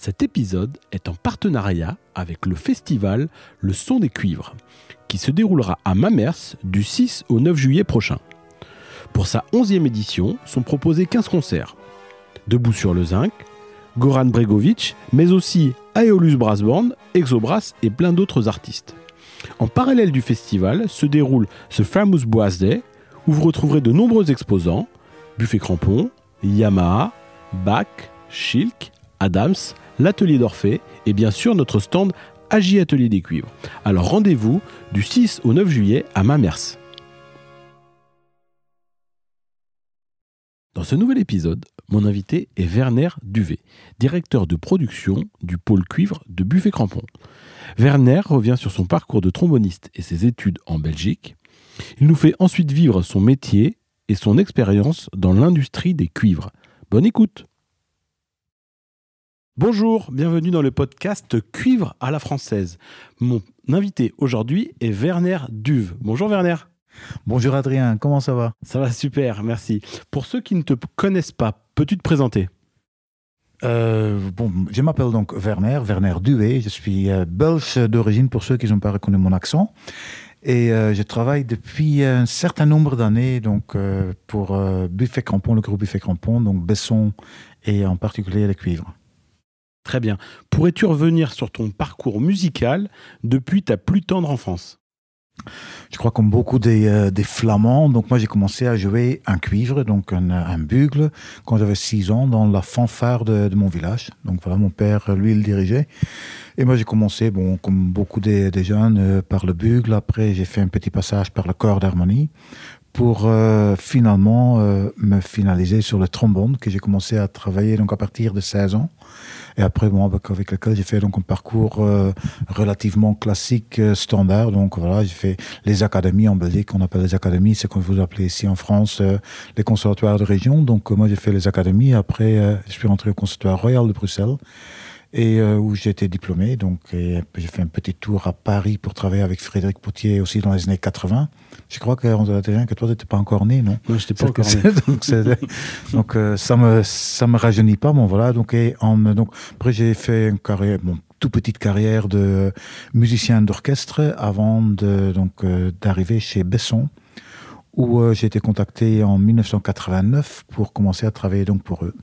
Cet épisode est en partenariat avec le festival Le Son des Cuivres, qui se déroulera à Mamers du 6 au 9 juillet prochain. Pour sa 11e édition, sont proposés 15 concerts. Debout sur le zinc, Goran Bregovic, mais aussi Aeolus Brass Band, Exobras et plein d'autres artistes. En parallèle du festival se déroule ce Famous Boas Day, où vous retrouverez de nombreux exposants, Buffet Crampon, Yamaha, Bach, Schilk, Adams, l'atelier d'Orphée et bien sûr notre stand Agi Atelier des Cuivres. Alors rendez-vous du 6 au 9 juillet à Mamers. Dans ce nouvel épisode, mon invité est Werner Duvet, directeur de production du pôle cuivre de Buffet Crampon. Werner revient sur son parcours de tromboniste et ses études en Belgique. Il nous fait ensuite vivre son métier et son expérience dans l'industrie des cuivres. Bonne écoute Bonjour, bienvenue dans le podcast Cuivre à la française. Mon invité aujourd'hui est Werner Duve. Bonjour Werner. Bonjour Adrien, comment ça va? Ça va super, merci. Pour ceux qui ne te connaissent pas, peux-tu te présenter? Euh, bon, je m'appelle donc Werner, Werner Duvet. Je suis euh, belge d'origine pour ceux qui n'ont pas reconnu mon accent. Et euh, je travaille depuis un certain nombre d'années donc pour Buffet Crampon, le groupe Buffet Crampon, donc Besson et en particulier les cuivres. Très bien. Pourrais-tu revenir sur ton parcours musical depuis ta plus tendre enfance? Je crois comme beaucoup des, euh, des Flamands, donc moi j'ai commencé à jouer un cuivre, donc un, un bugle, quand j'avais 6 ans dans la fanfare de, de, mon village. Donc voilà, mon père, lui, il dirigeait. Et moi j'ai commencé, bon, comme beaucoup des, des jeunes, euh, par le bugle. Après j'ai fait un petit passage par le corps d'harmonie pour euh, finalement euh, me finaliser sur le trombone que j'ai commencé à travailler donc à partir de 16 ans. Et après bon avec, lequel j'ai fait donc un parcours euh, relativement classique euh, standard. Donc voilà j'ai fait les académies en Belgique on appelle les académies c'est comme vous appelez ici en France euh, les conservatoires de région. Donc moi j'ai fait les académies. Après je suis rentré au conservatoire royal de Bruxelles et euh, où j'ai été diplômé. Donc, j'ai fait un petit tour à Paris pour travailler avec Frédéric Potier aussi dans les années 80. Je crois que, que toi, tu n'étais pas encore né, non? Non, je n'étais pas encore né. donc, donc euh, ça ne me, ça me rajeunit pas. Bon, voilà. Donc, et en, donc après, j'ai fait une carrière, bon, toute petite carrière de musicien d'orchestre avant de, donc, euh, d'arriver chez Besson où j'ai été contacté en 1989 pour commencer à travailler donc pour eux.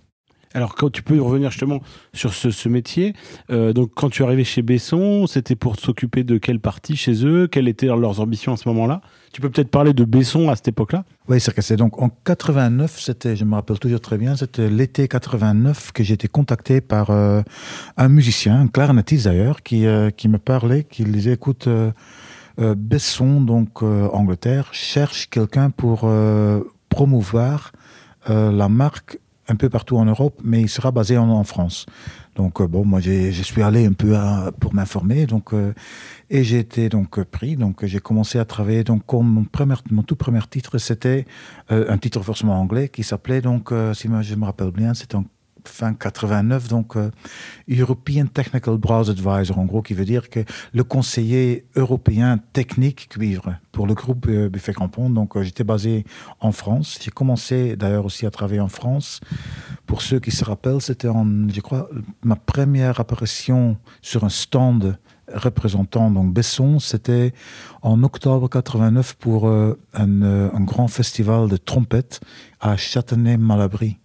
Alors, quand tu peux revenir justement sur ce, métier, euh, donc quand tu es arrivé chez Besson, c'était pour s'occuper de quelle partie chez eux? Quelles étaient leurs ambitions à ce moment-là? Tu peux peut-être parler de Besson à cette époque-là? Oui, c'est que c'est donc en 89, c'était, je me rappelle toujours très bien, c'était l'été 89 que j'ai été contacté par euh, un musicien, un clarinettiste d'ailleurs, qui, euh, qui me parlait, qui disait, écoute, Besson, donc Angleterre, cherche quelqu'un pour promouvoir la marque un peu partout en Europe, mais il sera basé en, France. Donc euh, bon, moi je suis allé un peu pour m'informer, donc euh, et j'ai été donc pris. Donc j'ai commencé à travailler. Donc comme mon premier, mon tout premier titre, c'était euh, un titre forcément anglais qui s'appelait donc, euh, si je me rappelle bien, c'était en fin 89, donc euh, European Technical Browse Advisor, en gros, qui veut dire que le conseiller européen technique cuivre pour le groupe euh, Buffet Crampon. Donc euh, j'étais basé en France. J'ai commencé d'ailleurs aussi à travailler en France. Pour ceux qui se rappellent, c'était en, je crois, ma première apparition sur un stand représentant donc Besson, c'était en octobre 89 pour euh, un, un grand festival de trompettes à Châtenay-Malabry.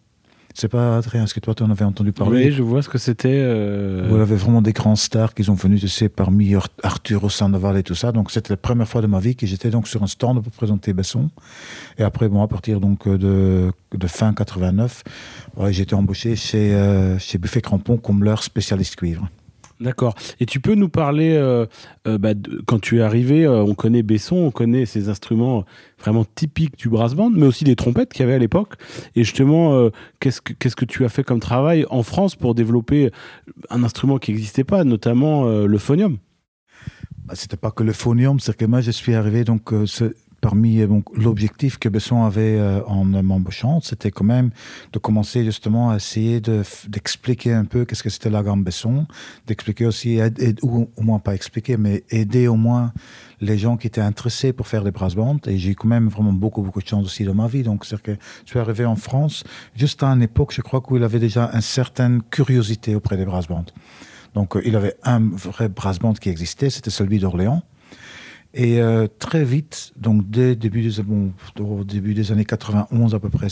C'est pas Adrien, est-ce que toi tu en avais entendu parler Oui, je vois ce que c'était. euh, Vous avez vraiment des grands stars qui sont venus, tu sais, parmi Ar- Arturo Sandoval et tout ça. Donc c'était la première fois de ma vie que j'étais donc sur un stand pour présenter Besson. Et après, bon, à partir donc de, de fin 89, ouais, j'ai été embauché chez, euh, chez Buffet Crampon comme leur spécialiste cuivre. D'accord. Et tu peux nous parler, euh, euh, bah, quand tu es arrivé, euh, on connaît Besson, on connaît ces instruments vraiment typiques du brass band, mais aussi des trompettes qu'il y avait à l'époque. Et justement, qu'est-ce que tu as fait comme travail en France pour développer un instrument qui n'existait pas, notamment le phonium? Bah, C'était pas que le phonium, c'est que moi je suis arrivé donc parmi euh, l'objectif que Besson avait euh, en m'embauchant, c'était quand même de commencer justement à essayer d'expliquer un peu qu'est-ce que c'était la gamme Besson, d'expliquer aussi, ou au moins pas expliquer, mais aider au moins les gens qui étaient intéressés pour faire des brass bands. Et j'ai quand même vraiment beaucoup, beaucoup de chance aussi dans ma vie. Donc, c'est que je suis arrivé en France juste à une époque, je crois, où il avait déjà une certaine curiosité auprès des brass bands. Donc, euh, il avait un vrai brass band qui existait, c'était celui d'Orléans. Et euh, très vite, donc dès début des, bon, au début des années 91 à peu près,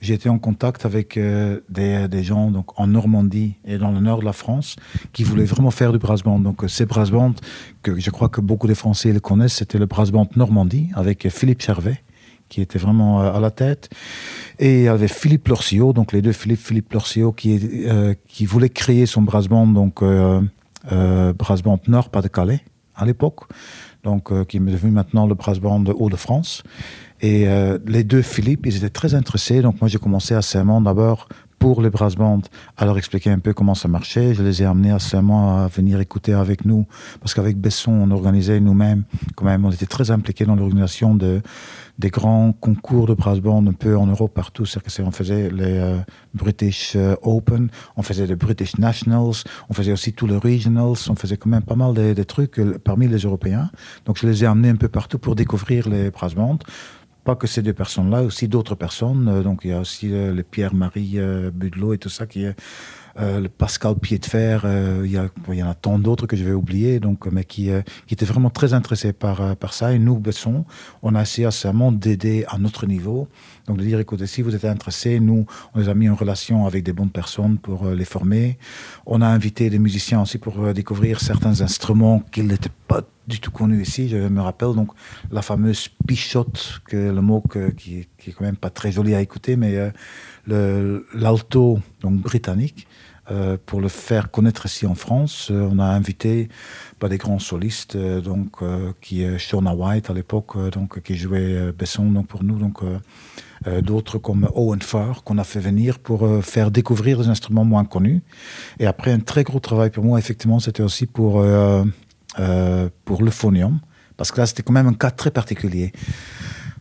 j'ai été en contact avec euh, des, des, gens donc en Normandie et dans le nord de la France qui voulaient vraiment faire du brass band. Donc euh, ces brass bands que je crois que beaucoup de Français le connaissent, c'était le brass band Normandie avec Philippe Chervet qui était vraiment à la tête. Et il y avait Philippe Lorcio, donc les deux Philippe, Philippe Lorcio, qui, qui voulait créer son brass band, donc brass band Nord Pas-de-Calais à l'époque donc euh, qui est devenu maintenant le brass band de Hauts-de-France. Et euh, les deux Philippe, ils étaient très intéressés. Donc moi, j'ai commencé à Saint-Mand d'abord pour les brass bands. À leur expliquer un peu comment ça marchait. Je les ai amenés à à venir écouter avec nous. Parce qu'avec Besson, on organisait nous-mêmes, quand même, on était très impliqués dans l'organisation de, des grands concours de brass band un peu en Europe partout. C'est-à-dire que on faisait les euh, British euh, Open, on faisait les British Nationals, on faisait aussi tous les Regionals, on faisait quand même pas mal de, trucs euh, parmi les Européens. Donc je les ai amenés un peu partout pour découvrir les brass bands pas que ces deux personnes-là, aussi d'autres personnes. Donc il y a aussi le Pierre-Marie Budelot et tout ça qui est euh, le Pascal Piedfer, euh, il, y il y en a tant d'autres que je vais oublier, donc, mais qui, euh, qui étaient vraiment très intéressés par, par ça. Et nous, Besson, on a essayé assez d'aider à notre niveau. Donc de dire, écoutez, si vous êtes intéressés, nous, on les a mis en relation avec des bonnes personnes pour les former. On a invité des musiciens aussi pour découvrir certains instruments qu'ils n'étaient pas du tout connus ici. Je me rappelle donc la fameuse pichotte, que le mot qui, qui est quand même pas très joli à écouter, mais l'alto donc britannique. Euh, pour le faire connaître ici en France, euh, on a invité pas des grands solistes, euh, donc qui est Shauna White à l'époque, donc qui jouait Besson donc pour nous, donc d'autres comme Owen Farr qu'on a fait venir pour faire découvrir des instruments moins connus. Et après un très gros travail pour moi, effectivement, c'était aussi pour pour le phonium, parce que là c'était quand même un cas très particulier.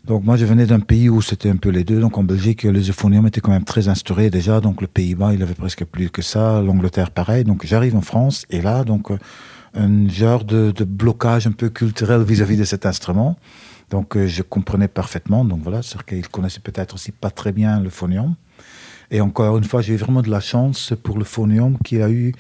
Donc moi, je venais d'un pays où c'était un peu les deux. Donc en Belgique, les euphoniums étaient quand même très instaurés déjà. Donc le Pays-Bas, il avait presque plus que ça. L'Angleterre, pareil. Donc j'arrive en France et là, donc euh, un genre de, blocage un peu culturel vis-à-vis de cet instrument. Donc euh, je comprenais parfaitement. Donc voilà, c'est-à-dire qu'ils connaissaient peut-être aussi pas très bien le phonium. Et encore une fois, j'ai eu vraiment de la chance pour le phonium qui a eu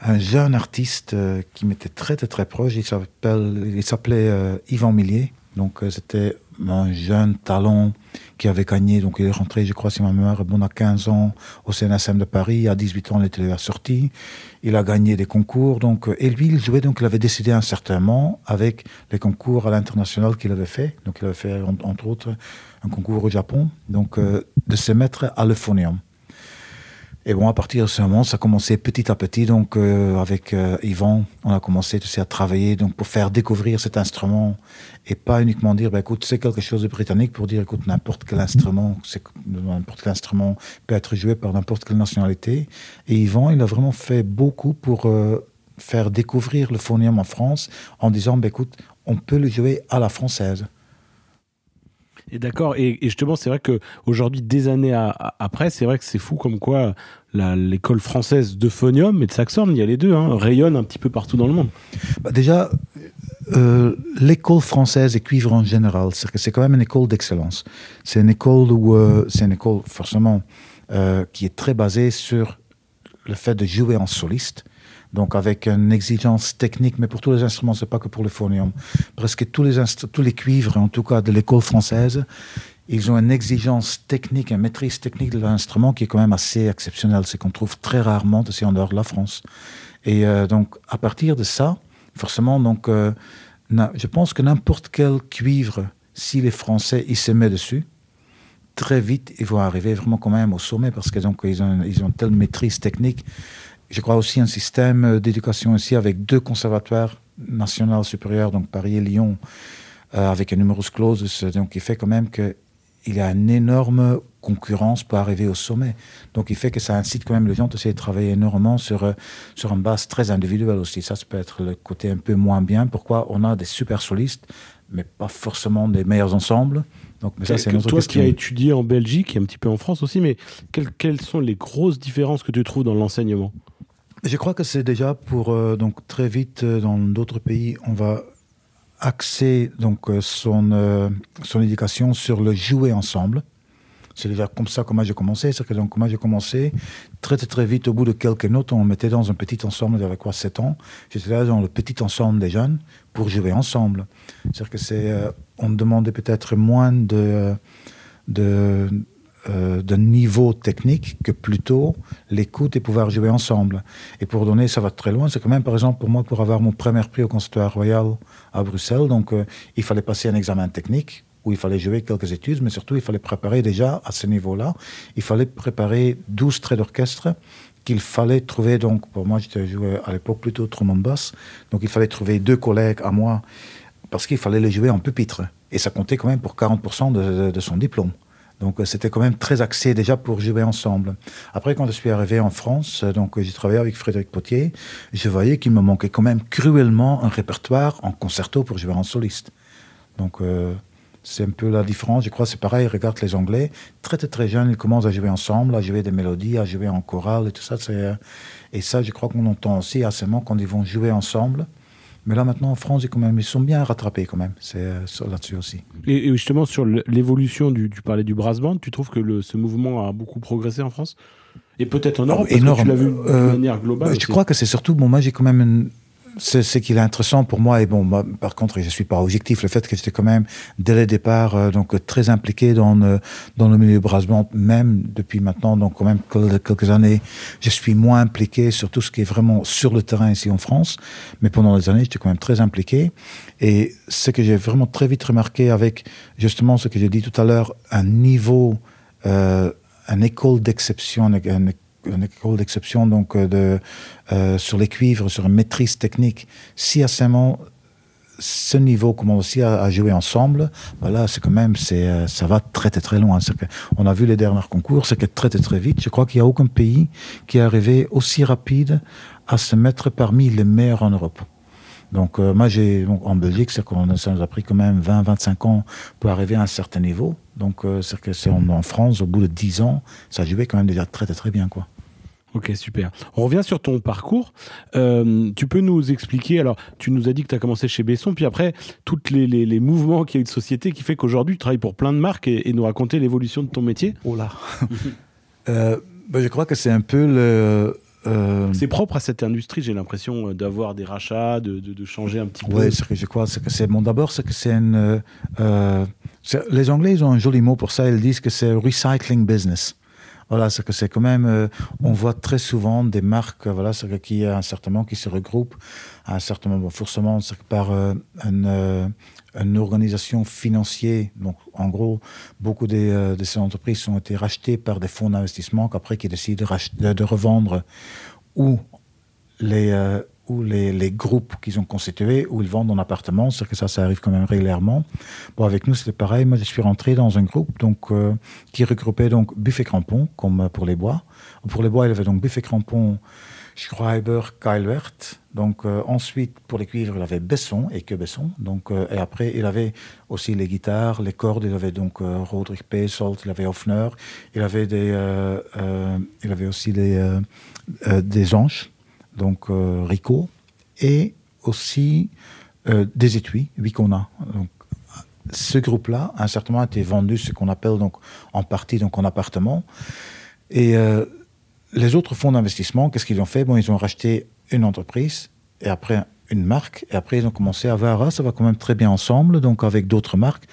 un jeune artiste euh, qui m'était très, très très proche. Il s'appelait Yvan Millier. Donc c'était un jeune talent qui avait gagné, donc il est rentré, je crois, si ma mémoire est bonne, à 15 ans au CNSM de Paris. À 18 ans, il était sorti. Il a gagné des concours. Donc, et lui, il jouait, donc il avait décidé un certain moment, avec les concours à l'international qu'il avait fait, donc il avait fait, entre autres, un concours au Japon, donc euh, de se mettre à l'euphonium. Et bon, à partir de ce moment, ça a commencé petit à petit. Donc, euh, avec euh, Yvan, on a commencé à travailler donc, pour faire découvrir cet instrument et pas uniquement dire, bah, écoute, c'est quelque chose de britannique pour dire, écoute, n'importe quel instrument, n'importe quel instrument peut être joué par n'importe quelle nationalité. Et Yvan, il a vraiment fait beaucoup pour euh, faire découvrir le phonium en France en disant, bah, écoute, on peut le jouer à la française. Et d'accord. Et, justement, c'est vrai qu'aujourd'hui, des années après, c'est vrai que c'est fou comme quoi l'école française de phonium et de saxorne, il y a les deux, hein, rayonne un petit peu partout dans le monde. Bah déjà, euh, l'école française et cuivre en général, c'est quand même une école d'excellence. C'est une école où euh, c'est une école forcément euh, qui est très basée sur le fait de jouer en soliste donc avec une exigence technique, mais pour tous les instruments, c'est pas que pour le phonium. Presque tous les, tous les cuivres, en tout cas de l'école française, ils ont une exigence technique, une maîtrise technique de l'instrument qui est quand même assez exceptionnelle. C'est qu'on trouve très rarement aussi en dehors de la France. Et euh, donc, à partir de ça, forcément, donc, euh, je pense que n'importe quel cuivre, si les Français ils se mettent dessus, très vite, ils vont arriver vraiment quand même au sommet parce qu'ils ont, ils ont, telle maîtrise technique je crois aussi un système d'éducation ici avec deux conservatoires nationaux supérieurs, donc Paris et Lyon, euh, avec un numerus clausus, donc il fait quand même que il y a une énorme concurrence pour arriver au sommet. Donc il fait que ça incite quand même les gens à essayer de travailler énormément sur, euh, sur une base très individuelle aussi. Ça, ça peut être le côté un peu moins bien. Pourquoi? On a des super solistes, mais pas forcément des meilleurs ensembles. Donc, mais ça, c'est Toi qui as étudié en Belgique et un petit peu en France aussi, mais quelles, quelles sont les grosses différences que tu trouves dans l'enseignement? Je crois que c'est déjà pour, euh, donc très vite, euh, dans d'autres pays, on va axer donc, son, son éducation sur le jouer ensemble. C'est déjà comme ça comment j'ai commencé. C'est que donc comment j'ai commencé, très, très vite, au bout de quelques notes, on mettait dans un petit ensemble, j'avais quoi, 7 ans. J'étais là dans le petit ensemble des jeunes pour jouer ensemble. C'est-à-dire que c'est, euh, on demandait peut-être moins de, de, euh, de niveau technique que plutôt l'écoute et pouvoir jouer ensemble. Et pour donner, ça va très loin. C'est quand même, par exemple, pour moi, pour avoir mon premier prix au Conservatoire Royal à Bruxelles, donc euh, il fallait passer un examen technique où il fallait jouer quelques études, mais surtout il fallait préparer déjà à ce niveau-là, il fallait préparer 12 traits d'orchestre qu'il fallait trouver, donc pour moi j'étais joué à l'époque plutôt trombone basse, donc il fallait trouver deux collègues à moi, parce qu'il fallait les jouer en pupitre, et ça comptait quand même pour 40% de, de, son diplôme. Donc c'était quand même très axé déjà pour jouer ensemble. Après, quand je suis arrivé en France, donc j'ai travaillé avec Frédéric Potier, je voyais qu'il me manquait quand même cruellement un répertoire en concerto pour jouer en soliste. Donc euh, c'est un peu la différence. Je crois c'est pareil. Regarde les Anglais, très très très jeunes, ils commencent à jouer ensemble, à jouer des mélodies, à jouer en chorale et tout ça. Euh, et ça, je crois qu'on entend aussi assez quand ils vont jouer ensemble. Mais là maintenant en France, ils, quand même, ils sont bien rattrapés quand même. C'est euh, là-dessus aussi. Et, justement sur l'évolution du, tu parlais du brass band, tu trouves que le, ce mouvement a beaucoup progressé en France? Et peut-être en Europe, parce que tu l'as vu de euh, manière globale. Je crois que c'est surtout, bon, moi j'ai quand même une, ce qui est intéressant pour moi. Et bon, par contre, je suis pas objectif. Le fait que j'étais quand même dès le départ euh, donc très impliqué dans le, dans le milieu brassement, même depuis maintenant, donc quand même quelques années, je suis moins impliqué sur tout ce qui est vraiment sur le terrain ici en France. Mais pendant des années, j'étais quand même très impliqué. Et ce que j'ai vraiment très vite remarqué avec justement ce que j'ai dit tout à l'heure, un niveau, euh, une école d'exception, une, une école d'exception donc euh, de, euh, sur les cuivres, sur une maîtrise technique. Si seulement ce niveau commence aussi à, jouer ensemble, voilà, c'est quand même, c'est, euh, ça va très très très loin. on a vu les derniers concours, c'est que très très très vite. Je crois qu'il n'y a aucun pays qui est arrivé aussi rapide à se mettre parmi les meilleurs en Europe. Donc moi, j'ai en Belgique, c'est qu'on ça nous a pris quand même 20-25 ans pour arriver à un certain niveau. Donc c'est que c'est en, France, au bout de 10 ans, ça jouait quand même déjà très très très bien quoi. Ok, super. On revient sur ton parcours. Euh, tu peux nous expliquer, alors tu nous as dit que tu as commencé chez Besson, puis après, tous les, les, mouvements qu'il y a eu de société qui fait qu'aujourd'hui tu travailles pour plein de marques et, nous raconter l'évolution de ton métier Oh là euh, ben, Je crois que c'est un peu le... Euh, c'est propre à cette industrie, j'ai l'impression d'avoir des rachats, de, de, changer un petit peu. Oui, ce que je crois, c'est que c'est bon. D'abord, c'est que c'est une. Les Anglais, ils ont un joli mot pour ça. Ils disent que c'est recycling business. Voilà, c'est que c'est quand même, euh, on voit très souvent des marques, voilà, c'est qui un certain qui se regroupent un certain moment, forcément, par euh, une, euh, organisation financière. Donc, en gros, beaucoup de ces entreprises ont été rachetées par des fonds d'investissement qu'après qui décident de, de, revendre ou les ou les, groupes qu'ils ont constitués, où ils vendent en appartement, c'est que ça, ça arrive quand même régulièrement. Bon, avec nous, c'était pareil. Moi, je suis rentré dans un groupe donc, euh, qui regroupait donc Buffet Crampon, comme pour les bois. Pour les bois, il y avait donc Buffet Crampon, Schreiber, Keilwert. Donc, euh, ensuite, pour les cuivres, il avait Besson et que Besson. Donc, euh, et après, il avait aussi les guitares, les cordes. Il avait donc Roderick Pesold, il avait Hofner. Il avait, des, il avait aussi des, des anges donc euh, Rico, et aussi euh, des étuis, oui qu'on a. ce groupe-là a certainement été vendu, ce qu'on appelle donc en partie donc en appartement. Et euh, les autres fonds d'investissement, qu'est-ce qu'ils ont fait? Bon, ils ont racheté une entreprise et après une marque, et après ils ont commencé à voir, ah, ça va quand même très bien ensemble, donc avec d'autres marques.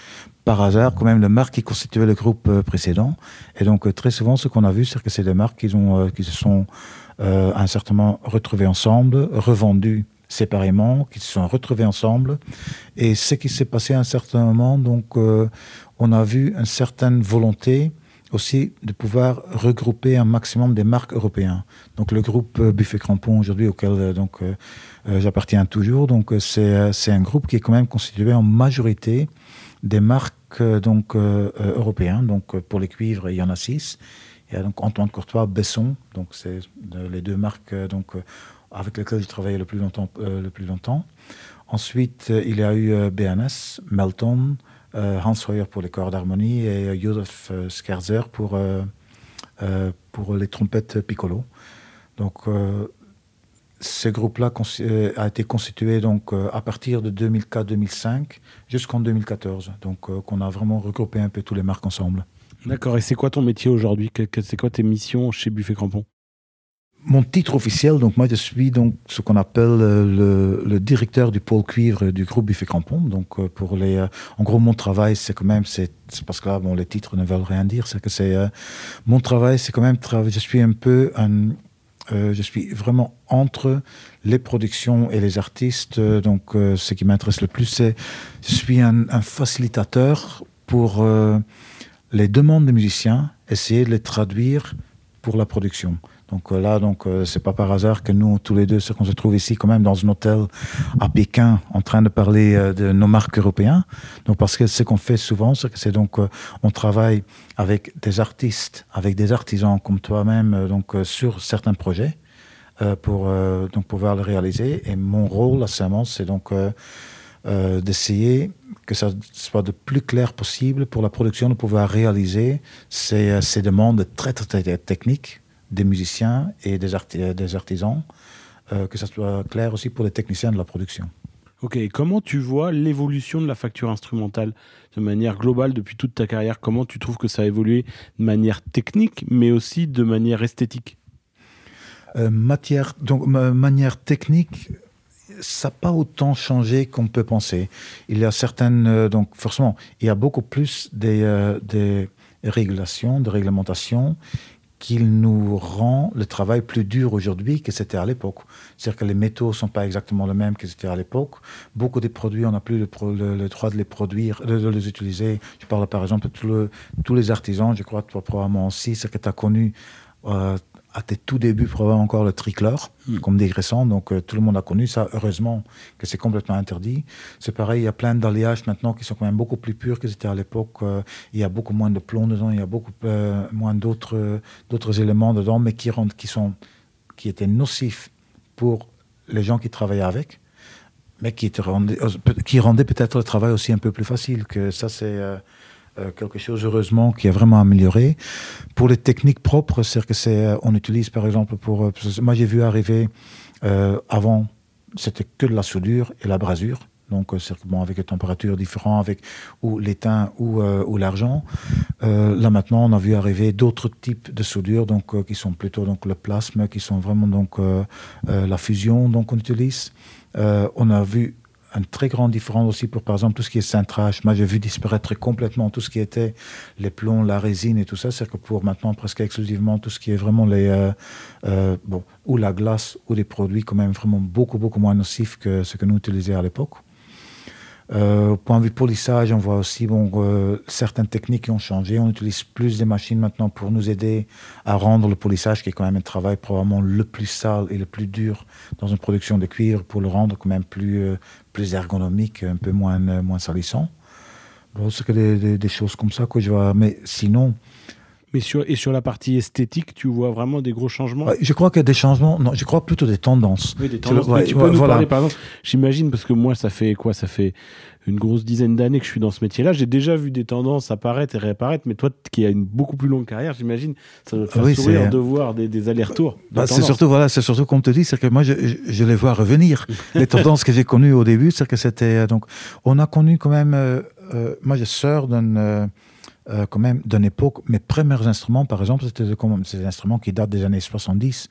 Par hasard, quand même, le marque qui constituait le groupe précédent. Et donc, très souvent, ce qu'on a vu, c'est que c'est des marques qui, ont, qui se sont euh, un certain moment retrouvés ensemble, revendus séparément, qui se sont retrouvés ensemble. Et ce qui s'est passé à un certain moment, donc, euh, on a vu une certaine volonté aussi de pouvoir regrouper un maximum des marques européennes. Donc le groupe Buffet Crampon aujourd'hui auquel donc j'appartiens toujours, donc c'est un groupe qui est quand même constitué en majorité des marques donc européennes. Donc pour les cuivres, il y en a six. Il y a donc Antoine Courtois, Besson, donc c'est les deux marques donc avec lesquelles j'ai travaillé le plus longtemps. le plus longtemps. Ensuite, il y a eu BNS, Melton, Hans Hoyer pour les corps d'harmonie et Josef Scherzer pour, pour les trompettes piccolo. Donc, ce groupe-là a été constitué donc, à partir de 2004-2005 jusqu'en 2014. Donc, qu'on a vraiment regroupé un peu tous les marques ensemble. D'accord. Et c'est quoi ton métier aujourd'hui C'est quoi tes missions chez Buffet Crampon mon titre officiel, donc moi je suis donc ce qu'on appelle le, le, directeur du pôle cuivre du groupe Buffet Crampon. Donc pour les, en gros mon travail c'est quand même c'est parce que là bon les titres ne veulent rien dire, c'est que c'est mon travail c'est quand même je suis un peu un, euh, je suis vraiment entre les productions et les artistes. Donc ce qui m'intéresse le plus c'est je suis un, un facilitateur pour les demandes des musiciens, essayer de les traduire pour la production. Donc euh, là, donc euh, c'est pas par hasard que nous tous les deux, qu'on se trouve ici quand même dans un hôtel à Pékin, en train de parler euh, de nos marques européennes. Donc parce que ce qu'on fait souvent, c'est que c'est donc euh, on travaille avec des artistes, avec des artisans comme toi-même, euh, donc sur certains projets pour donc pouvoir le réaliser. Et mon rôle, là, c'est donc d'essayer que ça soit le plus clair possible pour la production de pouvoir réaliser ces, ces demandes très, très, très techniques des musiciens et des, arti des artisans, euh, que ça soit clair aussi pour les techniciens de la production. Ok, comment tu vois l'évolution de la facture instrumentale de manière globale depuis toute ta carrière? Comment tu trouves que ça a évolué de manière technique, mais aussi de manière esthétique? Euh, matière, donc, manière technique, ça n'a pas autant changé qu'on peut penser. Il y a certaines, euh, donc forcément, il y a beaucoup plus des, euh, des régulations, de réglementations qu'il nous rend le travail plus dur aujourd'hui que c'était à l'époque. C'est-à-dire que les métaux ne sont pas exactement les mêmes que c'était à l'époque. Beaucoup des produits, on n'a plus le, droit de les produire, de, les utiliser. Je parle par exemple de tous les artisans, je crois toi probablement aussi, ce que tu as connu euh, à tes tout débuts, probablement encore le triclore, mmh. comme dégraissant. Donc euh, tout le monde a connu ça. Heureusement que c'est complètement interdit. C'est pareil, il y a plein d'alliages maintenant qui sont quand même beaucoup plus purs que c'était à l'époque. Euh, il y a beaucoup moins de plomb dedans, il y a beaucoup euh, moins d'autres d'autres éléments dedans, mais qui, rendent, qui, sont, qui étaient nocifs pour les gens qui travaillaient avec, mais qui, rendaient, euh, qui rendaient peut-être le travail aussi un peu plus facile. Que ça, c'est euh, quelque chose heureusement qui a vraiment amélioré. Pour les techniques propres c'est que c'est euh, on utilise par exemple pour euh, moi j'ai vu arriver avant c'était que de la soudure et la brasure. Donc bon, avec des températures différentes avec ou l'étain ou, l'argent. Là maintenant on a vu arriver d'autres types de soudure donc qui sont plutôt donc le plasme qui sont vraiment donc la fusion donc on utilise. On a vu une très grande différence aussi pour par exemple tout ce qui est cintrage. Moi j'ai vu disparaître complètement tout ce qui était les plombs, la résine et tout ça, c'est que pour maintenant presque exclusivement tout ce qui est vraiment les euh, euh, bon ou la glace ou des produits quand même vraiment beaucoup beaucoup moins nocifs que ce que nous utilisions à l'époque. Euh, au point de vue polissage, on voit aussi bon, certaines techniques qui ont changé. On utilise plus des machines maintenant pour nous aider à rendre le polissage, qui est quand même un travail probablement le plus sale et le plus dur dans une production de cuivre, pour le rendre quand même plus, plus ergonomique, un peu moins, euh, moins salissant. Bon, c'est que des, des, des, choses comme ça que je vois. Mais sinon, mais sur, et sur la partie esthétique, tu vois vraiment des gros changements Je crois qu'il y a des changements, non, je crois plutôt des tendances. Oui, des tendances. Ouais, tu peux ouais, nous voilà. parler, par exemple, j'imagine, parce que moi, ça fait quoi Ça fait une grosse dizaine d'années que je suis dans ce métier-là. J'ai déjà vu des tendances apparaître et réapparaître, mais toi qui as une beaucoup plus longue carrière, j'imagine, ça doit te faire oui, sourire de voir des, des allers-retours. Bah, c'est surtout, voilà, c'est surtout comme te dis, c'est que moi, je, je, je, les vois revenir. les tendances que j'ai connues au début, c'est que c'était. Euh, donc, on a connu quand même. Euh, euh, moi, je sors d'un. Euh, euh, quand même d'une époque. Mes premiers instruments, par exemple, c'était des instruments qui datent des années 70,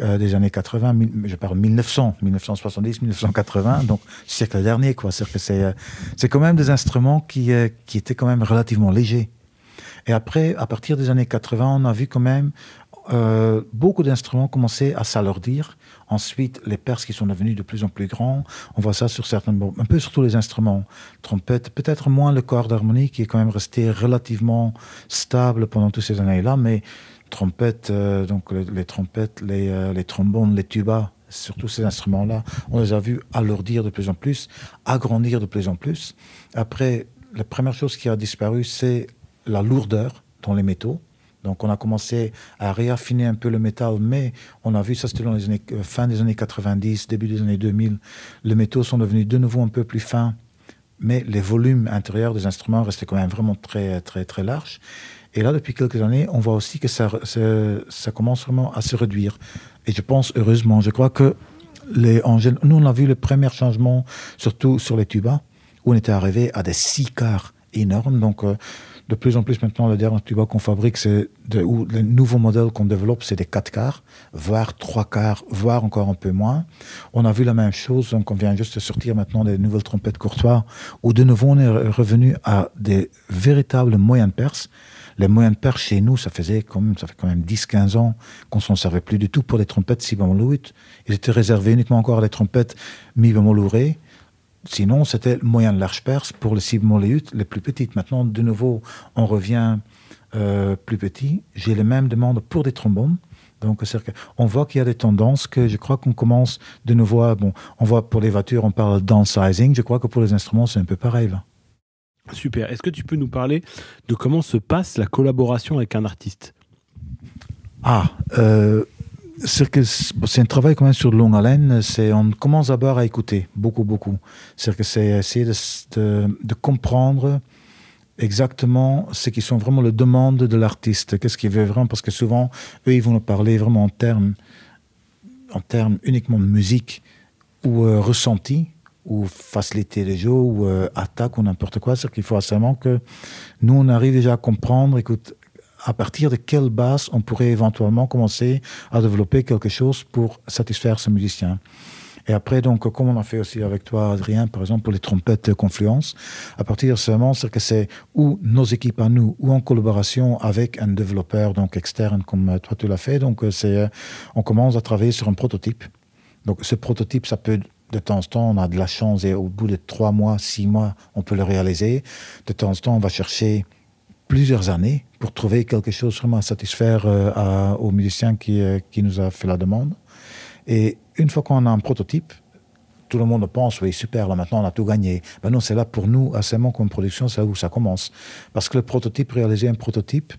euh, des années 80, je parle 1900, 1970, 1980, donc siècle dernier, quoi. C'est euh, quand même des instruments qui euh, qui étaient quand même relativement légers. Et après, à partir des années 80, on a vu quand même euh, beaucoup d'instruments commençaient à s'alourdir. Ensuite, les perses qui sont devenus de plus en plus grands. On voit ça sur certains, un peu sur tous les instruments. Trompette, peut-être moins le corps d'harmonie qui est quand même resté relativement stable pendant toutes ces années-là, mais trompette, euh, donc les, trompettes, les, euh, les trombones, les tubas, surtout ces instruments-là, on les a vus alourdir de plus en plus, agrandir de plus en plus. Après, la première chose qui a disparu, c'est la lourdeur dans les métaux. Donc on a commencé à réaffiner un peu le métal, mais on a vu ça c'était dans les années, euh, fin des années 90, début des années 2000. Les métaux sont devenus de nouveau un peu plus fins, mais les volumes intérieurs des instruments restaient quand même vraiment très très très larges. Et là, depuis quelques années, on voit aussi que ça, ça, commence vraiment à se réduire. Et je pense heureusement, je crois que les, nous on a vu le premier changement, surtout sur les tubas, où on était arrivé à des six quarts énormes. Donc euh, de plus en plus maintenant, le dernier tuba qu'on fabrique, c'est ou les nouveaux modèles qu'on développe, c'est des 4 quarts, voire 3 quarts, voire encore un peu moins. On a vu la même chose, donc on vient juste de sortir maintenant des nouvelles trompettes courtois, où de nouveau on est revenu à des véritables moyens de perse. Les moyens de perse chez nous, ça faisait comme, ça fait quand même 10-15 ans qu'on s'en servait plus du tout pour les trompettes si bémol 8. Ils étaient réservés uniquement encore à des trompettes mi bémol Sinon, c'était le moyen de large perse pour les cibles moléutes les plus petites. Maintenant, de nouveau, on revient euh, plus petit. J'ai les mêmes demandes pour des trombones. Donc, on voit qu'il y a des tendances que je crois qu'on commence de nouveau à, bon, on voit pour les voitures, on parle downsizing. Je crois que pour les instruments, c'est un peu pareil, là. Super. Est-ce que tu peux nous parler de comment se passe la collaboration avec un artiste? Ah, euh, c'est un travail quand même sur longue haleine. C'est on commence d'abord à écouter beaucoup beaucoup. C'est que c'est essayer de, comprendre exactement ce qui sont vraiment les demandes de l'artiste. Qu'est-ce qu'il veut vraiment? Parce que souvent eux ils vont nous parler vraiment en termes en termes uniquement de musique ou euh, ressenti ou facilité de jeu ou euh, attaque ou n'importe quoi. C'est qu'il faut absolument que nous on arrive déjà à comprendre. Écoute, à partir de quelle base on pourrait éventuellement commencer à développer quelque chose pour satisfaire ce musicien. Et après, donc, comme on a fait aussi avec toi, Adrien, par exemple, pour les trompettes Confluence, à partir de ce moment, c'est que c'est ou nos équipes à nous, ou en collaboration avec un développeur, donc externe, comme toi tu l'as fait. Donc, c'est, on commence à travailler sur un prototype. Donc, ce prototype, ça peut de temps en temps, on a de la chance et au bout de trois mois, six mois, on peut le réaliser. De temps en temps, on va chercher plusieurs années pour trouver quelque chose vraiment à satisfaire euh, au musicien qui, euh, qui nous a fait la demande. Et une fois qu'on a un prototype, tout le monde pense, oui, super, là maintenant on a tout gagné. Ben non, c'est là pour nous, assez comme production, c'est là où ça commence. Parce que le prototype, réaliser un prototype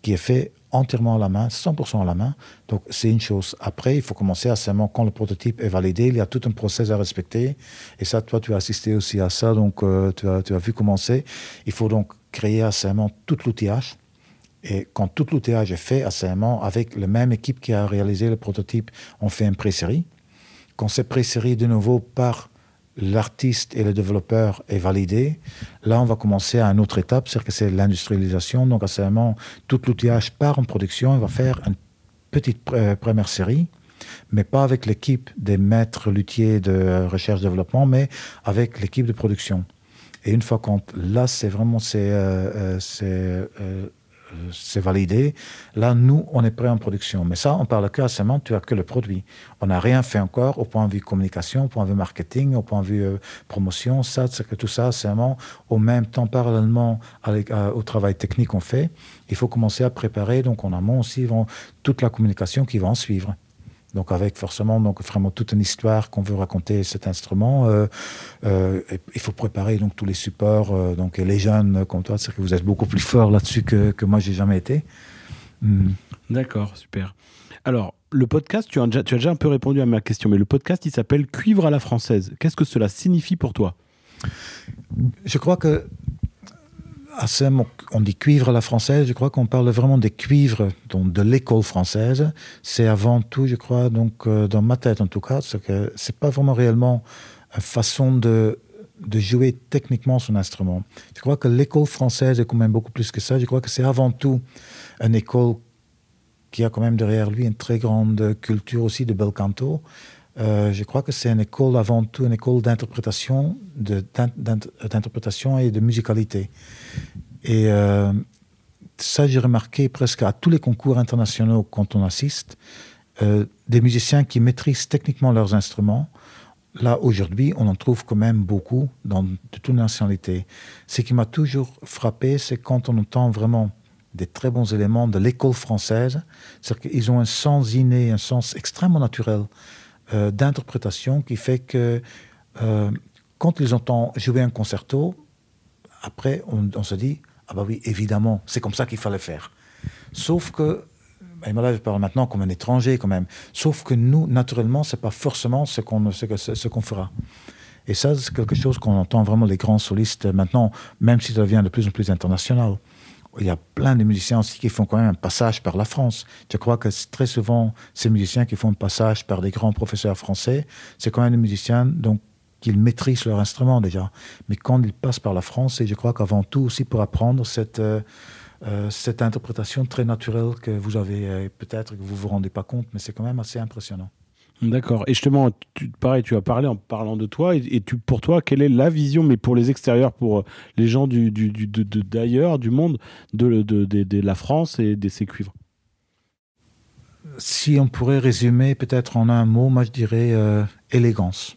qui est fait entièrement à la main, 100% à la main. Donc c'est une chose. Après, il faut commencer à seulement quand le prototype est validé, il y a tout un process à respecter. Et ça, toi, tu as assisté aussi à ça, donc euh, tu, as, tu as vu commencer. Il faut donc créer assurément tout l'outillage. Et quand tout l'outillage est fait assurément, avec la même équipe qui a réalisé le prototype, on fait une pré-série. Quand cette pré-série de nouveau par l'artiste et le développeur est validé, là on va commencer à une autre étape, c'est-à-dire que c'est l'industrialisation. Donc assurément, tout l'outillage part en production, on va faire une petite euh, première série mais pas avec l'équipe des maîtres luthiers de recherche-développement, mais avec l'équipe de production. Et une fois qu'on là, c'est vraiment c'est euh, euh, euh, c'est validé. Là, nous, on est prêt en production. Mais ça, on parle que seulement, tu as que le produit. On n'a rien fait encore au point de vue communication, au point de vue marketing, au point de vue promotion. Ça, c'est que tout ça, vraiment au même temps, parallèlement au travail technique qu'on fait. Il faut commencer à préparer, donc en amont aussi, toute la communication qui va en suivre. Donc avec forcément donc vraiment toute une histoire qu'on veut raconter cet instrument. Euh, euh, il faut préparer donc tous les supports. Euh, donc les jeunes comme toi, c'est que vous êtes beaucoup plus fort là-dessus que, que moi j'ai jamais été. Hmm. D'accord, super. Alors le podcast, tu as, déjà, tu as déjà un peu répondu à ma question, mais le podcast il s'appelle Cuivre à la française. Qu'est-ce que cela signifie pour toi? Je crois que on dit cuivre à la française, je crois qu'on parle vraiment des cuivres donc de l'école française. C'est avant tout, je crois, donc euh, dans ma tête en tout cas, c'est que c'est pas vraiment réellement une façon de, de jouer techniquement son instrument. Je crois que l'école française est quand même beaucoup plus que ça. Je crois que c'est avant tout une école qui a quand même derrière lui une très grande culture aussi de bel canto. Euh, je crois que c'est une école avant tout une école d'interprétation, d'interprétation et de musicalité. Et euh, ça, j'ai remarqué presque à tous les concours internationaux quand on assiste, euh, des musiciens qui maîtrisent techniquement leurs instruments. Là, aujourd'hui, on en trouve quand même beaucoup dans de toute nationalité. Ce qui m'a toujours frappé, c'est quand on entend vraiment des très bons éléments de l'école française. C'est-à-dire qu'ils ont un sens inné, un sens extrêmement naturel euh, d'interprétation qui fait que euh, quand ils entendent jouer un concerto, après, on, se dit, ah bah oui, évidemment, c'est comme ça qu'il fallait faire. Sauf que, et là je parle maintenant comme un étranger quand même, sauf que nous, naturellement, c'est pas forcément ce qu'on ce qu'on fera. Et ça, c'est quelque chose qu'on entend vraiment les grands solistes maintenant, même si ça devient de plus en plus international il y a plein de musiciens aussi qui font quand même un passage par la France. Je crois que très souvent, ces musiciens qui font un passage par des grands professeurs français, c'est quand même des musiciens donc maîtrisent leur instrument déjà. Mais quand ils passent par la France, c'est je crois qu'avant tout aussi pour apprendre cette, euh, euh, cette interprétation très naturelle que vous avez, euh, peut-être que vous vous rendez pas compte, mais c'est quand même assez impressionnant. D'accord. Et justement, tu, pareil, tu as parlé en parlant de toi. Et, tu, pour toi, quelle est la vision, mais pour les extérieurs, pour les gens d'ailleurs, du monde, de, de, la France et de ses cuivres? Si on pourrait résumer peut-être en un mot, moi je dirais euh, élégance.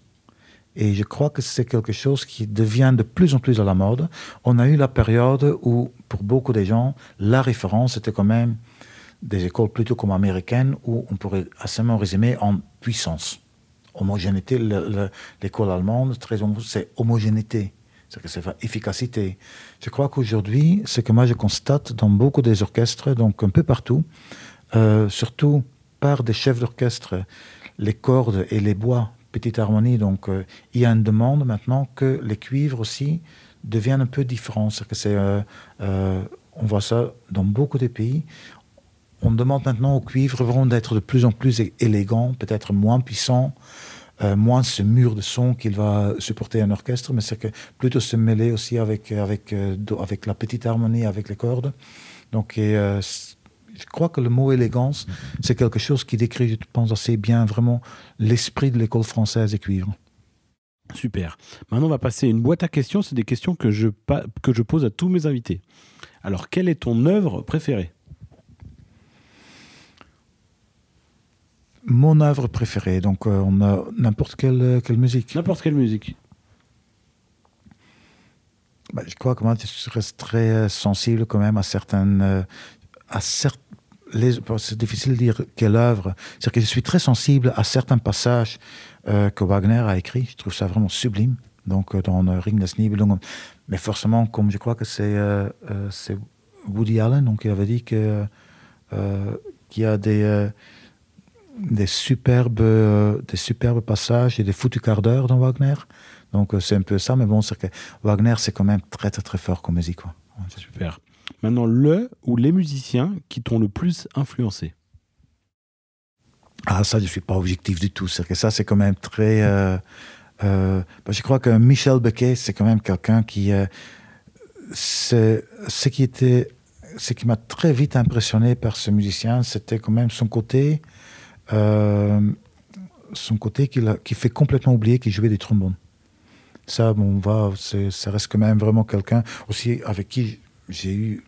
Et je crois que c'est quelque chose qui devient de plus en plus à la mode. On a eu la période où, pour beaucoup de gens, la référence était quand même des écoles plutôt comme américaines où on pourrait assez résumer en puissance. Homogénéité, l'école allemande, très c'est homogénéité, c'est efficacité. Je crois qu'aujourd'hui, ce que moi je constate dans beaucoup des orchestres, donc un peu partout, euh, surtout par des chefs d'orchestre, les cordes et les bois, petite harmonie, donc euh, il y a une demande maintenant que les cuivres aussi deviennent un peu différents. que c'est, euh, on voit ça dans beaucoup de pays on demande maintenant au cuivre vraiment d'être de plus en plus élégant, peut-être moins puissant, euh, moins ce mur de son qu'il va supporter un orchestre, mais c'est que plutôt se mêler aussi avec, avec, euh, avec la petite harmonie, avec les cordes. Donc, euh, je crois que le mot élégance, c'est quelque chose qui décrit, je pense, assez bien vraiment l'esprit de l'école française des cuivres. Super. Maintenant, on va passer à une boîte à questions. C'est des questions que je, que je pose à tous mes invités. Alors, quelle est ton œuvre préférée? Mon œuvre préférée. Donc, euh, on a n'importe quelle, euh, quelle musique. N'importe quelle musique. Bah, je crois que moi, je reste très euh, sensible quand même à certaines. à certes, c'est difficile de dire quelle œuvre. C'est que je suis très sensible à certains passages que Wagner a écrits. Je trouve ça vraiment sublime. Donc, dans Ring des Nibelungen. Mais forcément, comme je crois que c'est Woody Allen, donc il avait dit que qu'il y a des des superbes, euh, des superbes passages et des foutus quarts d'heure dans Wagner. Donc euh, c'est un peu ça, mais bon, c'est que Wagner, c'est quand même très, très, très fort comme musique. Quoi. Super. Maintenant, le ou les musiciens qui t'ont le plus influencé? Ah, ça, je ne suis pas objectif du tout. C'est que ça, c'est quand même très. Euh, bah, je crois que Michel Becquet, c'est quand même quelqu'un qui. c'est ce qui était. Ce qui m'a très vite impressionné par ce musicien, c'était quand même son côté son côté qui, fait complètement oublier qu'il jouait des trombones. Ça, bon, va, ça reste quand même vraiment quelqu'un aussi avec qui j'ai eu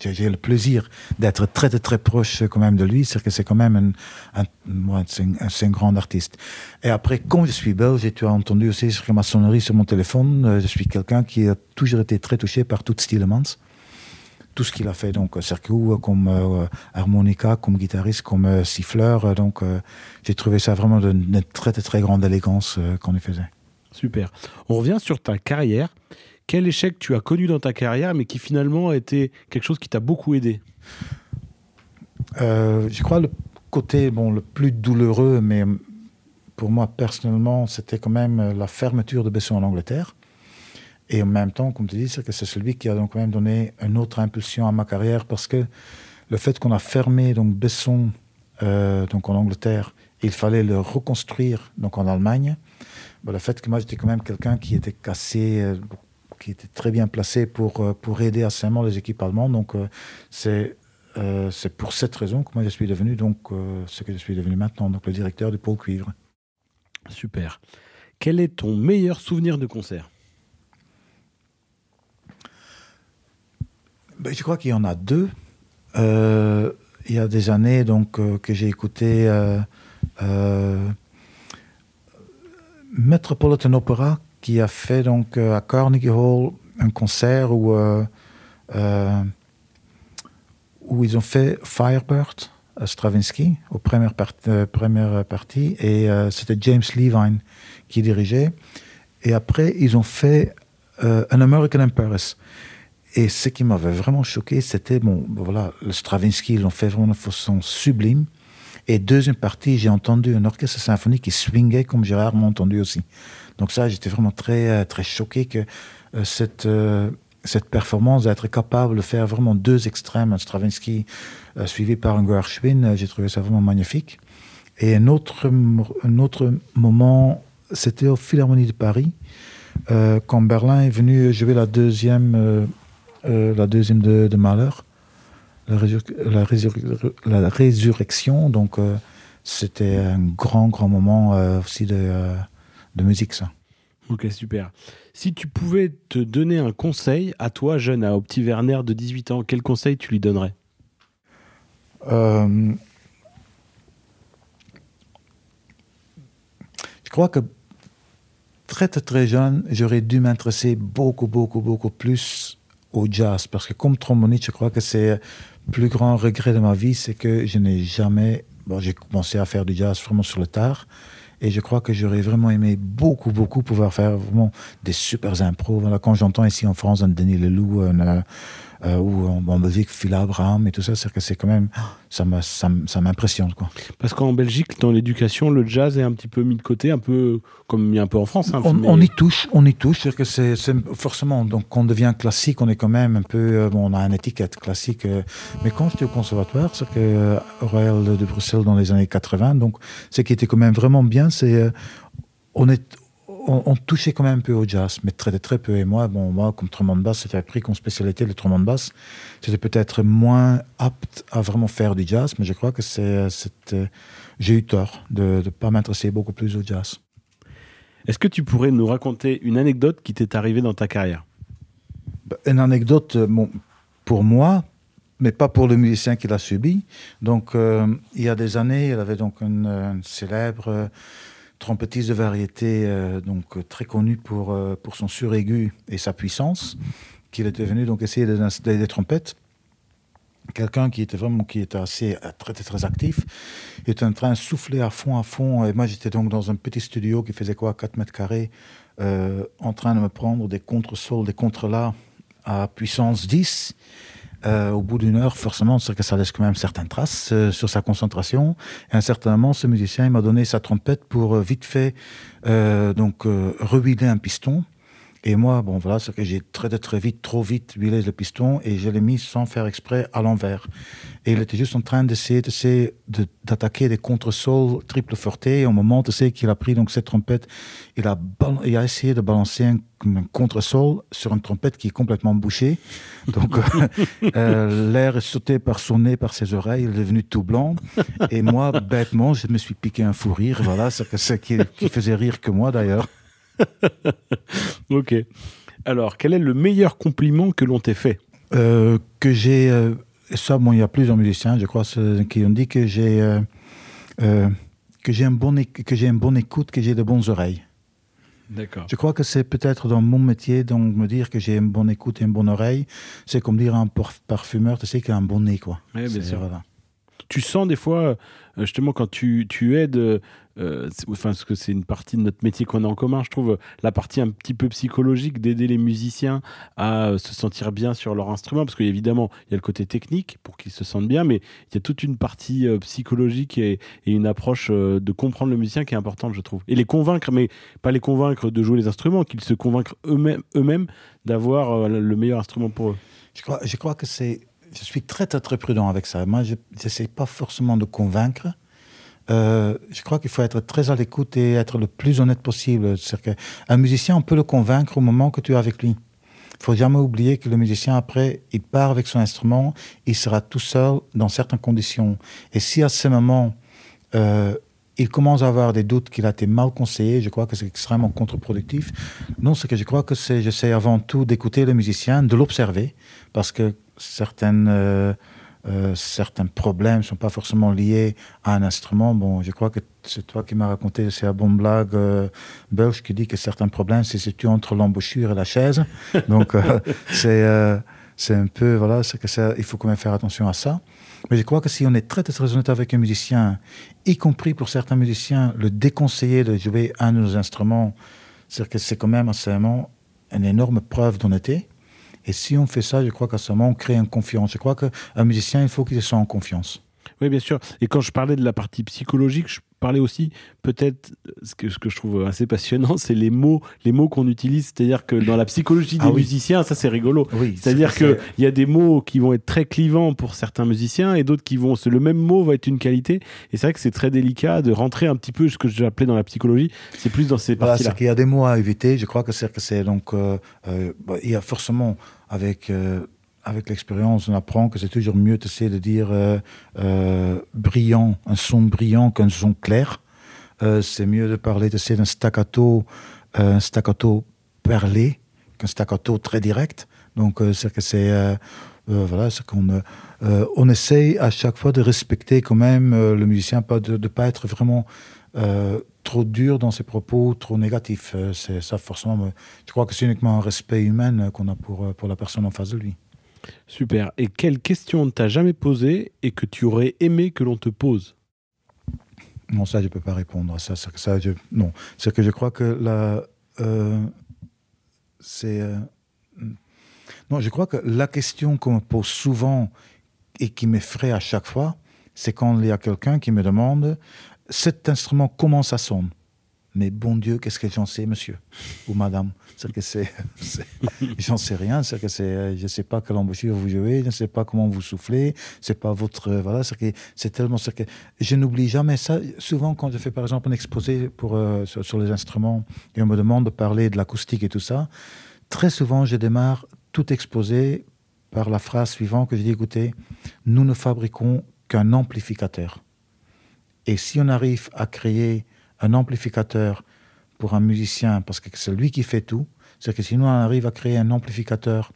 j'ai le plaisir d'être très, très, proche quand même de lui. C'est que c'est quand même un, un, c'est un, grand artiste. Et après, comme je suis belge, et tu as entendu aussi sur ma sonnerie sur mon téléphone, euh, je suis quelqu'un qui a toujours été très touché par tout Stielemans tout ce qu'il a fait, donc Sergio comme euh, harmonica, comme guitariste, comme euh, siffleur. Donc euh, j'ai trouvé ça vraiment d'une très, très très grande élégance qu'on y faisait. Super. On revient sur ta carrière. Quel échec tu as connu dans ta carrière, mais qui finalement a été quelque chose qui t'a beaucoup aidé? Je crois le côté bon, le plus douloureux, mais pour moi personnellement, c'était quand même la fermeture de Besson en Angleterre. Et en même temps, comme tu dis, c'est que c'est celui qui a donc quand même donné une autre impulsion à ma carrière parce que le fait qu'on a fermé donc Besson euh, donc en Angleterre, il fallait le reconstruire donc en Allemagne. Ben, le fait que moi j'étais quand même quelqu'un qui était cassé, euh, qui était très bien placé pour euh, pour aider les équipes allemandes. Donc c'est c'est pour cette raison que moi je suis devenu donc ce que je suis devenu maintenant, donc le directeur du pôle cuivre. Super. Quel est ton meilleur souvenir de concert? Ben, je crois qu'il y en a deux. euh, il y a des années donc, euh, que j'ai écouté Metropolitan Opera qui a fait donc, à Carnegie Hall un concert où, où ils ont fait Firebird. Stravinsky aux premières, première parties et c'était James Levine qui dirigeait. Et après, ils ont fait An American in Paris. Et ce qui m'avait vraiment choqué, c'était, bon, voilà, le Stravinsky, ils l'ont fait vraiment de façon sublime. Et deuxième partie, j'ai entendu un orchestre symphonique qui swingait comme j'ai rarement entendu aussi. Donc ça, j'étais vraiment très, euh, très choqué que euh, cette, euh, cette performance, d'être capable de faire vraiment deux extrêmes, un Stravinsky suivi par un Gershwin, j'ai trouvé ça vraiment magnifique. Et un autre, un autre moment, c'était au Philharmonie de Paris, quand Berlin est venu jouer la deuxième euh, la deuxième de, de Malheur, la, la, résurrection. Donc, euh, c'était un grand, grand moment euh, aussi de, de musique, ça. Ok, super. Si tu pouvais te donner un conseil à toi, jeune, à, au petit Werner de 18 ans, quel conseil tu lui donnerais? Je crois que très, très, très jeune, j'aurais dû m'intéresser beaucoup, beaucoup, beaucoup plus au jazz. Parce que comme tromboniste, je crois que c'est le plus grand regret de ma vie, c'est que je n'ai jamais... Bon, j'ai commencé à faire du jazz vraiment sur le tard. Et je crois que j'aurais vraiment aimé beaucoup, beaucoup pouvoir faire vraiment des super impros. Voilà, quand j'entends ici en France un Denis Leloup, un, euh, ou en, Belgique, Phil Abraham et tout ça, c'est que c'est quand même, ça m'impressionne. quoi. Parce qu'en Belgique, dans l'éducation, le jazz est un petit peu mis de côté, un peu comme il y a un peu en France. Hein, on, y touche, on y touche, c'est que c'est forcément, donc quand on devient classique, on est quand même un peu, euh, bon, on a une étiquette classique, euh, mais quand j'étais au conservatoire, c'est que Royal de Bruxelles dans les années 80, donc ce qui était quand même vraiment bien, c'est on est on, touchait quand même un peu au jazz, mais très très peu. Et moi, bon, moi comme trombone basse, c'était appris comme spécialité le trombone basse. J'étais peut-être moins apte à vraiment faire du jazz, mais je crois que c'est, j'ai eu tort de ne pas m'intéresser beaucoup plus au jazz. Est-ce que tu pourrais nous raconter une anecdote qui t'est arrivée dans ta carrière? Bah, Une anecdote, euh, bon, pour moi, mais pas pour le musicien qui l'a subi. Donc, euh, il y a des années, il avait donc une, célèbre trompettiste de variété, euh, donc euh, très connu pour, euh, pour son suraigu et sa puissance, qu'il était venu donc essayer d'installer des trompettes. Quelqu'un qui était vraiment qui était assez très, très, actif, il était en train de souffler à fond, à fond. Et moi, j'étais donc dans un petit studio qui faisait quoi, 4 mètres carrés, en train de me prendre des contre-sols, des contre-la à puissance 10. Euh, au bout d'une heure, forcément, que ça laisse quand même certaines traces euh, sur sa concentration. Et à un certain moment, ce musicien m'a donné sa trompette pour euh, vite fait donc rehuiler un piston. Et moi, bon voilà, c'est que j'ai très très vite, trop vite huilé le piston et je l'ai mis sans faire exprès à l'envers. Et il était juste en train d'essayer d'attaquer des contre-sols triple forte. Et au moment tu qu'il a pris donc cette trompette, il a, il a essayé de balancer un, contre-sol sur une trompette qui est complètement bouchée. Donc euh, euh, l'air est sauté par son nez, par ses oreilles, il est devenu tout blanc. Et moi, bêtement, je me suis piqué un fou rire. Voilà, c'est ce qui, qui faisait rire que moi d'ailleurs. ok. Alors, quel est le meilleur compliment que l'on t'ait fait? Euh, Que j'ai. Euh, ça, bon, il y a plusieurs musiciens, je crois, qui ont dit que j'ai. Euh, que j'ai un bon que j'ai une bonne écoute, que j'ai de bonnes oreilles. D'accord. Je crois que c'est peut-être dans mon métier, donc me dire que j'ai une bonne écoute et une bonne oreille, c'est comme dire à un parfumeur, tu sais qu'il a un bon nez, quoi. Oui, bien sûr. Tu sens des fois, justement, quand tu, tu aides euh, enfin, parce que c'est une partie de notre métier qu'on a en commun, je trouve, la partie un petit peu psychologique d'aider les musiciens à euh, se sentir bien sur leur instrument, parce qu'évidemment, il y a le côté technique pour qu'ils se sentent bien, mais il y a toute une partie euh, psychologique et, une approche de comprendre le musicien qui est importante, je trouve. Et les convaincre, mais pas les convaincre de jouer les instruments, qu'ils se convaincent eux-mêmes eux d'avoir le meilleur instrument pour eux. Je crois, je crois que c'est... Je suis très, très, très prudent avec ça. Moi, je n'essaie pas forcément de convaincre. Euh, je crois qu'il faut être très à l'écoute et être le plus honnête possible. Un musicien, on peut le convaincre au moment que tu es avec lui. Il faut jamais oublier que le musicien, après, il part avec son instrument, il sera tout seul dans certaines conditions. Et si à ce moment, euh, il commence à avoir des doutes qu'il a été mal conseillé, je crois que c'est extrêmement contre-productif. Non, c'est que je crois que j'essaie avant tout d'écouter le musicien, de l'observer, parce que certaines... Euh, euh, certains problèmes ne sont pas forcément liés à un instrument. Bon, je crois que c'est toi qui m'as raconté, c'est la bonne blague euh, belge qui dit que certains problèmes se situent entre l'embouchure et la chaise. Donc, euh, c'est c'est un peu, voilà, c'est que ça, il faut quand même faire attention à ça. Mais je crois que si on est très, très honnête avec un musicien, y compris pour certains musiciens, le déconseiller de jouer un de nos instruments, c'est que c'est quand même assez une énorme preuve d'honnêteté. Et si on fait ça, je crois qu'à ce moment, on crée une confiance. Je crois qu'un musicien, il faut qu'il soit en confiance. Oui, bien sûr. Et quand je parlais de la partie psychologique, je parlais aussi peut-être ce que, ce que je trouve assez passionnant, c'est les mots, les mots qu'on utilise. C'est-à-dire que dans la psychologie des ah musiciens, ça c'est rigolo. C'est-à-dire qu'il y a des mots qui vont être très clivants pour certains musiciens et d'autres qui vont. Le même mot va être une qualité. Et c'est vrai que c'est très délicat de rentrer un petit peu ce que j'appelais dans la psychologie. C'est plus dans ces parties-là. Il y a des mots à éviter. Je crois que c'est que donc euh, euh, il y a forcément avec euh, avec l'expérience, on apprend que c'est toujours mieux d'essayer de dire euh, euh, brillant, un son brillant qu'un son clair. C'est mieux de parler d'essayer d'un staccato, un staccato perlé qu'un staccato très direct. Donc, c'est que c'est voilà, c'est qu'on on essaye à chaque fois de respecter quand même le musicien, pas de ne pas être vraiment trop dur dans ses propos, trop négatif. c'est ça forcément. Je crois que c'est uniquement un respect humain qu'on a pour, pour la personne en face de lui. Super. Et quelle question ne t'a jamais posée et que tu aurais aimé que l'on te pose? Non, ça, je ne peux pas répondre à ça. ça, je, non, c'est que je crois que la, euh, c'est. Euh, non, je crois que la question qu'on me pose souvent et qui m'effraie à chaque fois, c'est quand il y a quelqu'un qui me demande cet instrument, comment ça sonne? Mais bon Dieu, qu'est-ce que j'en sais, monsieur? Ou madame? C'est que c'est, j'en sais rien. C'est que c'est, je sais pas quelle embouchure vous jouez, je ne sais pas comment vous soufflez. C'est pas votre, voilà. C'est tellement, que je n'oublie jamais ça. Souvent, quand je fais par exemple un exposé euh, sur, les instruments et on me demande de parler de l'acoustique et tout ça, très souvent, je démarre tout exposé par la phrase suivante que je dis écoutez, nous ne fabriquons qu'un amplificateur. Et si on arrive à créer un amplificateur pour un musicien, parce que c'est lui qui fait tout, c'est que sinon on arrive à créer un amplificateur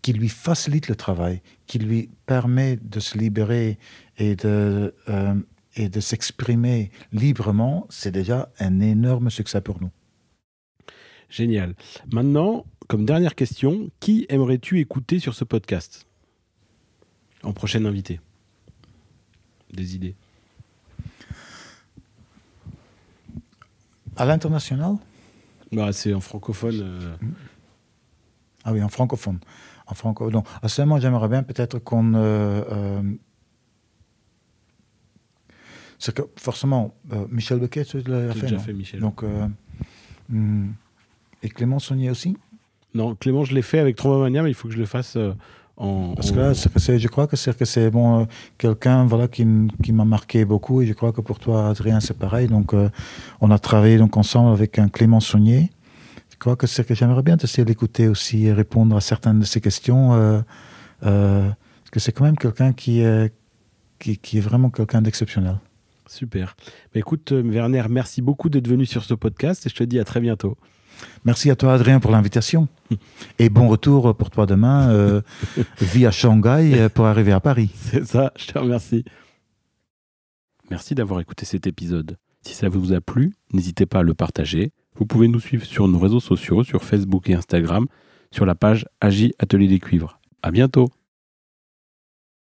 qui lui facilite le travail, qui lui permet de se libérer et de, euh, et de s'exprimer librement, c'est déjà un énorme succès pour nous. Génial. Maintenant, comme dernière question, qui aimerais-tu écouter sur ce podcast? En prochaine invité Des idées À l'international? Bah, C'est en francophone. Euh. Ah oui, en francophone. En franco... Donc, seulement, j'aimerais bien peut-être qu'on. Euh, euh, c'est que forcément, Michel Bequet, tu l'as fait. déjà fait Michel. Donc, hmm. Et Clément Saunier aussi? Non, Clément, je l'ai fait avec Trombomania, mais il faut que je le fasse parce que là, je crois que c'est bon euh, quelqu'un voilà qui, qui m'a marqué beaucoup et je crois que pour toi Adrien c'est pareil. Donc euh, on a travaillé donc ensemble avec un Clément Saunier. Je crois que c'est que j'aimerais bien essayer d'écouter aussi et répondre à certaines de ces questions. Euh, parce que c'est quand même quelqu'un qui, qui, qui est vraiment quelqu'un d'exceptionnel. Super. Bah, écoute Werner, merci beaucoup d'être venu sur ce podcast et je te dis à très bientôt. Merci à toi, Adrien, pour l'invitation. Et bon retour pour toi demain euh, via Shanghai euh, pour arriver à Paris. C'est ça, je te remercie. Merci d'avoir écouté cet épisode. Si ça vous a plu, n'hésitez pas à le partager. Vous pouvez nous suivre sur nos réseaux sociaux, sur Facebook et Instagram, sur la page Agi Atelier des Cuivres. À bientôt!